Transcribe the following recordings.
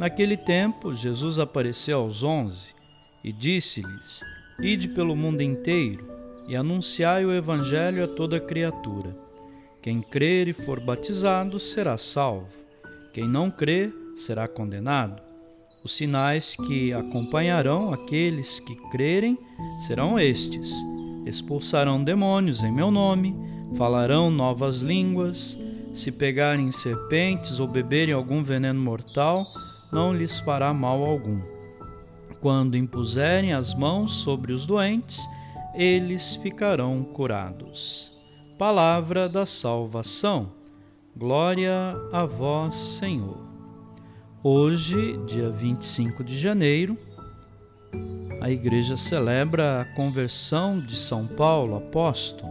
Naquele tempo, Jesus apareceu aos onze e disse-lhes: Ide pelo mundo inteiro e anunciai o Evangelho a toda criatura. Quem crer e for batizado será salvo. Quem não crer será condenado. Os sinais que acompanharão aqueles que crerem serão estes: expulsarão demônios em meu nome, falarão novas línguas, se pegarem serpentes ou beberem algum veneno mortal, não lhes fará mal algum. Quando impuserem as mãos sobre os doentes, eles ficarão curados. Palavra da salvação. Glória a vós, Senhor. Hoje, dia 25 de janeiro, a igreja celebra a conversão de São Paulo, apóstolo.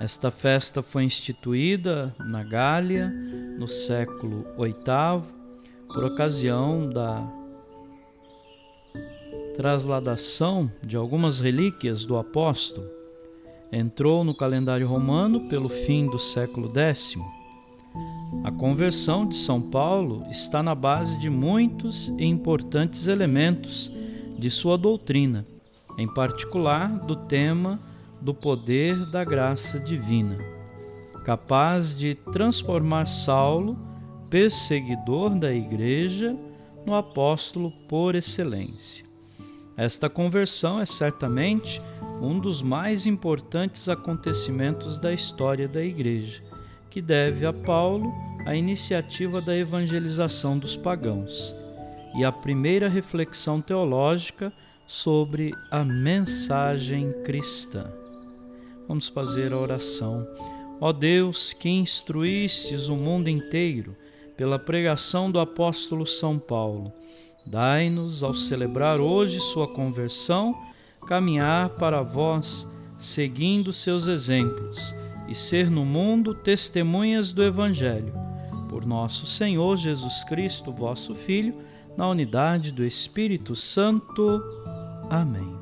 Esta festa foi instituída na Gália no século VIII por ocasião da trasladação de algumas relíquias do apóstolo, entrou no calendário romano pelo fim do século X. A conversão de São Paulo está na base de muitos e importantes elementos de sua doutrina, em particular do tema do poder da graça divina, capaz de transformar Saulo perseguidor da Igreja, no apóstolo por excelência. Esta conversão é certamente um dos mais importantes acontecimentos da história da Igreja, que deve a Paulo a iniciativa da evangelização dos pagãos e a primeira reflexão teológica sobre a mensagem cristã. Vamos fazer a oração. Ó Deus, que instruístes o mundo inteiro pela pregação do apóstolo São Paulo. Dai-nos, ao celebrar hoje sua conversão, caminhar para vós, seguindo seus exemplos, e ser no mundo testemunhas do Evangelho. Por nosso Senhor Jesus Cristo, vosso Filho, na unidade do Espírito Santo. Amém.